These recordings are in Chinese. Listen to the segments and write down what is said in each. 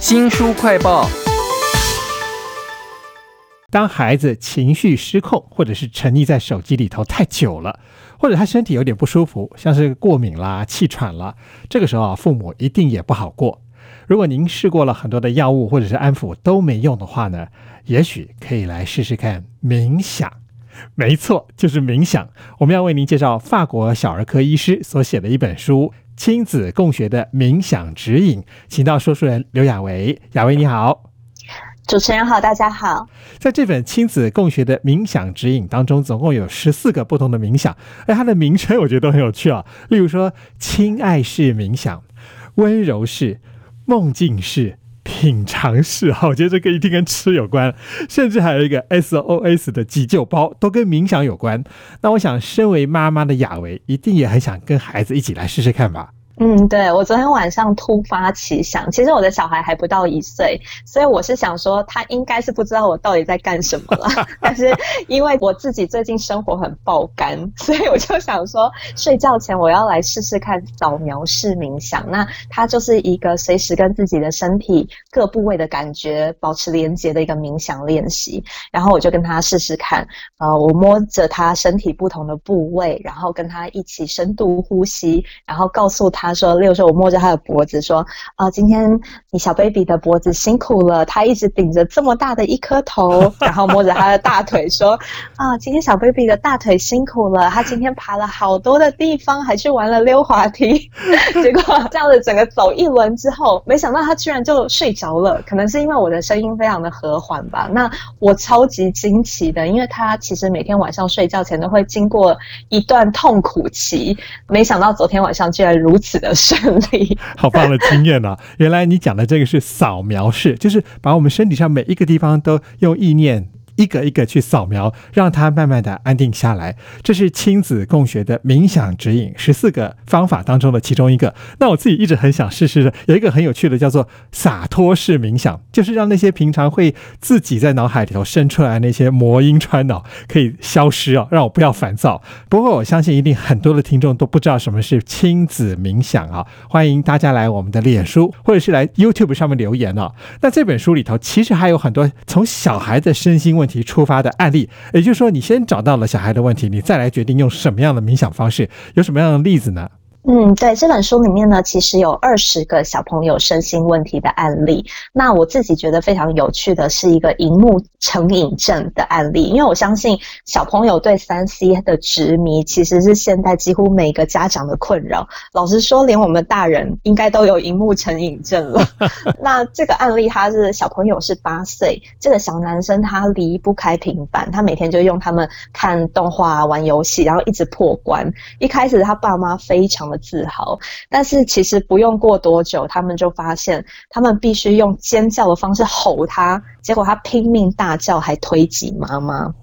新书快报。当孩子情绪失控，或者是沉溺在手机里头太久了，或者他身体有点不舒服，像是过敏啦、气喘啦，这个时候啊，父母一定也不好过。如果您试过了很多的药物或者是安抚都没用的话呢，也许可以来试试看冥想。没错，就是冥想。我们要为您介绍法国小儿科医师所写的一本书《亲子共学的冥想指引》，请到说书人刘雅维。雅维你好，主持人好，大家好。在这本亲子共学的冥想指引当中，总共有十四个不同的冥想，而它的名称我觉得都很有趣啊。例如说，亲爱式冥想、温柔式、梦境式。品尝式哈，我觉得这个一定跟吃有关，甚至还有一个 SOS 的急救包，都跟冥想有关。那我想，身为妈妈的雅维，一定也很想跟孩子一起来试试看吧。嗯，对我昨天晚上突发奇想，其实我的小孩还不到一岁，所以我是想说他应该是不知道我到底在干什么了。但是因为我自己最近生活很爆肝，所以我就想说睡觉前我要来试试看扫描式冥想。那它就是一个随时跟自己的身体各部位的感觉保持连接的一个冥想练习。然后我就跟他试试看，呃，我摸着他身体不同的部位，然后跟他一起深度呼吸，然后告诉他。他说：“例如说，我摸着他的脖子说，啊，今天你小 baby 的脖子辛苦了，他一直顶着这么大的一颗头，然后摸着他的大腿说，啊，今天小 baby 的大腿辛苦了，他今天爬了好多的地方，还去玩了溜滑梯。结果这样子整个走一轮之后，没想到他居然就睡着了。可能是因为我的声音非常的和缓吧。那我超级惊奇的，因为他其实每天晚上睡觉前都会经过一段痛苦期，没想到昨天晚上居然如此。”的胜利，好棒的经验啊！原来你讲的这个是扫描式，就是把我们身体上每一个地方都用意念。一个一个去扫描，让他慢慢的安定下来。这是亲子共学的冥想指引，十四个方法当中的其中一个。那我自己一直很想试试的，有一个很有趣的，叫做洒脱式冥想，就是让那些平常会自己在脑海里头生出来那些魔音穿脑可以消失哦，让我不要烦躁。不过我相信一定很多的听众都不知道什么是亲子冥想啊，欢迎大家来我们的脸书或者是来 YouTube 上面留言哦。那这本书里头其实还有很多从小孩的身心问。题出发的案例，也就是说，你先找到了小孩的问题，你再来决定用什么样的冥想方式，有什么样的例子呢？嗯，对这本书里面呢，其实有二十个小朋友身心问题的案例。那我自己觉得非常有趣的是一个荧幕成瘾症的案例，因为我相信小朋友对三 C 的执迷其实是现在几乎每个家长的困扰。老实说，连我们大人应该都有荧幕成瘾症了。那这个案例，他是小朋友是八岁，这个小男生他离不开平板，他每天就用他们看动画、玩游戏，然后一直破关。一开始他爸妈非常的。自豪，但是其实不用过多久，他们就发现他们必须用尖叫的方式吼他，结果他拼命大叫，还推挤妈妈。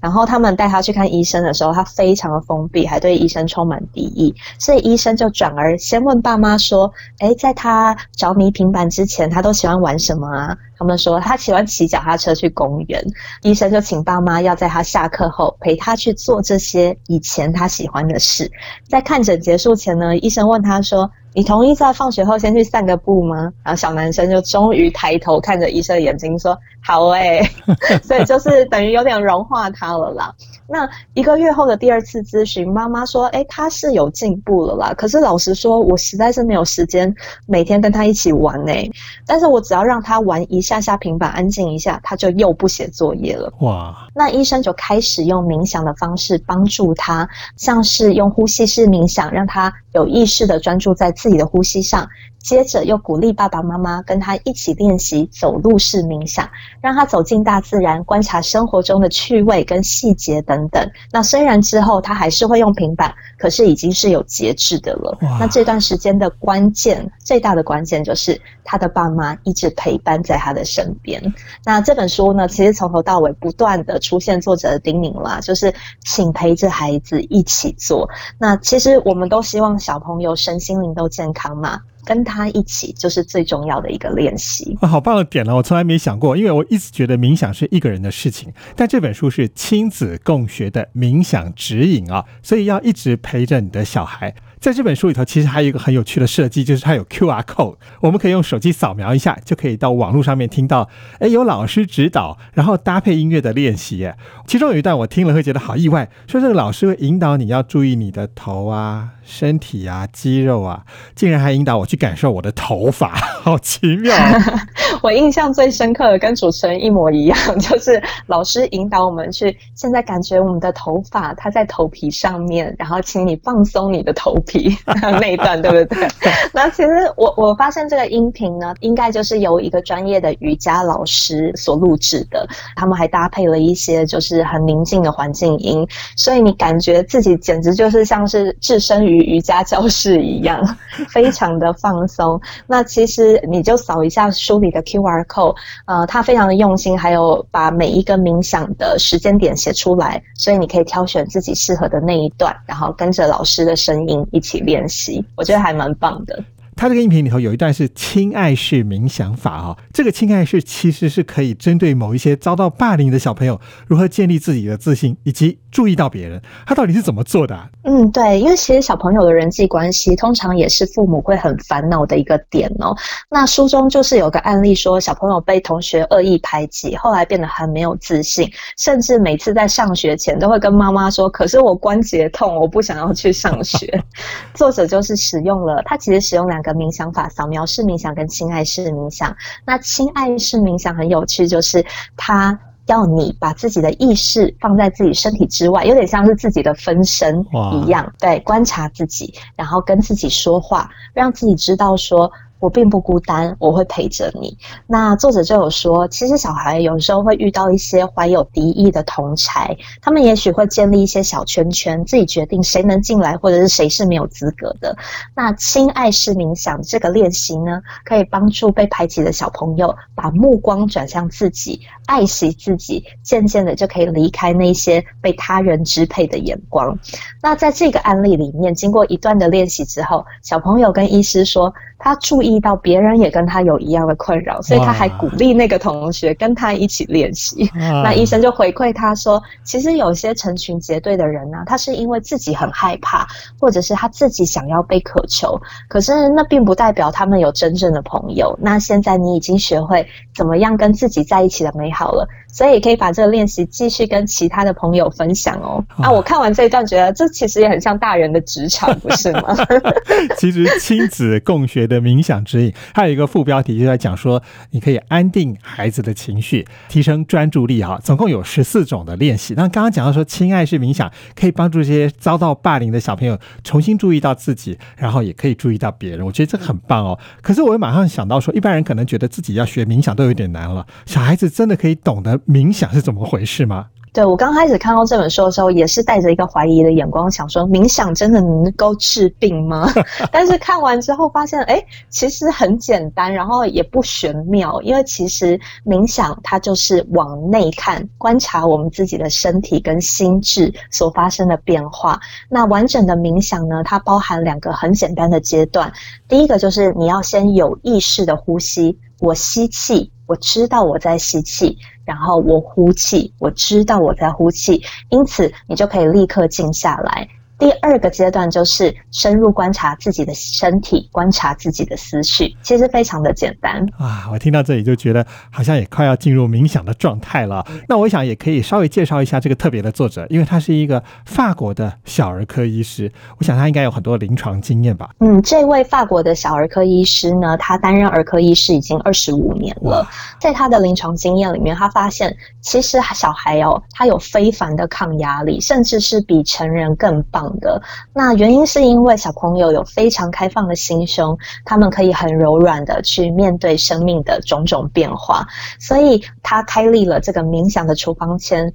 然后他们带他去看医生的时候，他非常的封闭，还对医生充满敌意，所以医生就转而先问爸妈说：“哎，在他着迷平板之前，他都喜欢玩什么啊？”他们说他喜欢骑脚踏车去公园。医生就请爸妈要在他下课后陪他去做这些以前他喜欢的事。在看诊结束前呢，医生问他说。你同意在放学后先去散个步吗？然后小男生就终于抬头看着医生的眼睛说：“好诶。所以就是等于有点融化他了啦。那一个月后的第二次咨询，妈妈说：“哎，他是有进步了啦。可是老实说，我实在是没有时间每天跟他一起玩诶。但是我只要让他玩一下下下平板，安静一下，他就又不写作业了。哇！那医生就开始用冥想的方式帮助他，像是用呼吸式冥想，让他有意识的专注在。自己的呼吸上，接着又鼓励爸爸妈妈跟他一起练习走路式冥想，让他走进大自然，观察生活中的趣味跟细节等等。那虽然之后他还是会用平板，可是已经是有节制的了。那这段时间的关键，最大的关键就是他的爸妈一直陪伴在他的身边。那这本书呢，其实从头到尾不断的出现作者的叮咛啦，就是请陪着孩子一起做。那其实我们都希望小朋友身心灵都。健康嘛，跟他一起就是最重要的一个练习。啊，好棒的点了，我从来没想过，因为我一直觉得冥想是一个人的事情，但这本书是亲子共学的冥想指引啊，所以要一直陪着你的小孩。在这本书里头，其实还有一个很有趣的设计，就是它有 QR code，我们可以用手机扫描一下，就可以到网络上面听到，哎，有老师指导，然后搭配音乐的练习。耶，其中有一段我听了会觉得好意外，说这个老师会引导你要注意你的头啊。身体啊，肌肉啊，竟然还引导我去感受我的头发，好奇妙！我印象最深刻的跟主持人一模一样，就是老师引导我们去，现在感觉我们的头发它在头皮上面，然后请你放松你的头皮 那一段，对不对？那其实我我发现这个音频呢，应该就是由一个专业的瑜伽老师所录制的，他们还搭配了一些就是很宁静的环境音，所以你感觉自己简直就是像是置身于。瑜伽教室一样，非常的放松。那其实你就扫一下书里的 Q R code，呃，他非常的用心，还有把每一个冥想的时间点写出来，所以你可以挑选自己适合的那一段，然后跟着老师的声音一起练习。我觉得还蛮棒的。他这个音频里头有一段是亲爱式冥想法啊，这个亲爱式其实是可以针对某一些遭到霸凌的小朋友，如何建立自己的自信，以及注意到别人，他到底是怎么做的？嗯，对，因为其实小朋友的人际关系通常也是父母会很烦恼的一个点哦。那书中就是有个案例说，小朋友被同学恶意排挤，后来变得很没有自信，甚至每次在上学前都会跟妈妈说：“可是我关节痛，我不想要去上学。”作者就是使用了，他其实使用两个。冥想法，扫描式冥想跟亲爱式冥想。那亲爱式冥想很有趣，就是它要你把自己的意识放在自己身体之外，有点像是自己的分身一样，对，观察自己，然后跟自己说话，让自己知道说。我并不孤单，我会陪着你。那作者就有说，其实小孩有时候会遇到一些怀有敌意的同才，他们也许会建立一些小圈圈，自己决定谁能进来，或者是谁是没有资格的。那亲爱是冥想这个练习呢，可以帮助被排挤的小朋友把目光转向自己，爱惜自己，渐渐的就可以离开那些被他人支配的眼光。那在这个案例里面，经过一段的练习之后，小朋友跟医师说。他注意到别人也跟他有一样的困扰，所以他还鼓励那个同学跟他一起练习。那医生就回馈他说：“其实有些成群结队的人呢，他是因为自己很害怕，或者是他自己想要被渴求，可是那并不代表他们有真正的朋友。那现在你已经学会怎么样跟自己在一起的美好了。”所以可以把这个练习继续跟其他的朋友分享哦。啊，我看完这一段，觉得这其实也很像大人的职场，不是吗？其实亲子共学的冥想指引，还有一个副标题就在讲说，你可以安定孩子的情绪，提升专注力哈。总共有十四种的练习。那刚刚讲到说，亲爱式冥想可以帮助这些遭到霸凌的小朋友重新注意到自己，然后也可以注意到别人。我觉得这个很棒哦。可是我又马上想到说，一般人可能觉得自己要学冥想都有点难了，小孩子真的可以懂得。冥想是怎么回事吗？对我刚开始看到这本书的时候，也是带着一个怀疑的眼光，想说冥想真的能够治病吗？但是看完之后发现，哎，其实很简单，然后也不玄妙，因为其实冥想它就是往内看，观察我们自己的身体跟心智所发生的变化。那完整的冥想呢，它包含两个很简单的阶段，第一个就是你要先有意识的呼吸，我吸气。我知道我在吸气，然后我呼气，我知道我在呼气，因此你就可以立刻静下来。第二个阶段就是深入观察自己的身体，观察自己的思绪，其实非常的简单啊！我听到这里就觉得好像也快要进入冥想的状态了。那我想也可以稍微介绍一下这个特别的作者，因为他是一个法国的小儿科医师，我想他应该有很多临床经验吧？嗯，这位法国的小儿科医师呢，他担任儿科医师已经二十五年了，在他的临床经验里面，他发现其实小孩哦，他有非凡的抗压力，甚至是比成人更棒。的那原因是因为小朋友有非常开放的心胸，他们可以很柔软的去面对生命的种种变化，所以他开立了这个冥想的厨房签。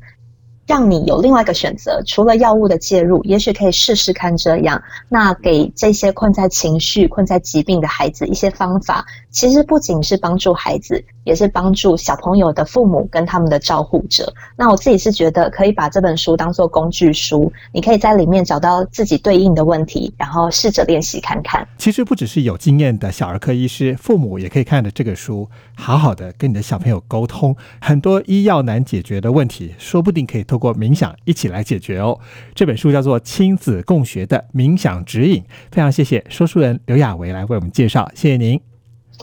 让你有另外一个选择，除了药物的介入，也许可以试试看这样。那给这些困在情绪、困在疾病的孩子一些方法，其实不仅是帮助孩子，也是帮助小朋友的父母跟他们的照护者。那我自己是觉得可以把这本书当做工具书，你可以在里面找到自己对应的问题，然后试着练习看看。其实不只是有经验的小儿科医师，父母也可以看着这个书，好好的跟你的小朋友沟通，很多医药难解决的问题，说不定可以通透过冥想一起来解决哦。这本书叫做《亲子共学的冥想指引》，非常谢谢说书人刘亚维来为我们介绍，谢谢您，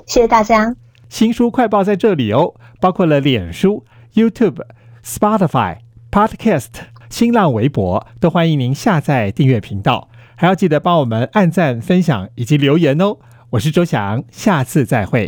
谢谢大家。新书快报在这里哦，包括了脸书、YouTube、Spotify、Podcast、新浪微博，都欢迎您下载订阅频道，还要记得帮我们按赞、分享以及留言哦。我是周翔，下次再会。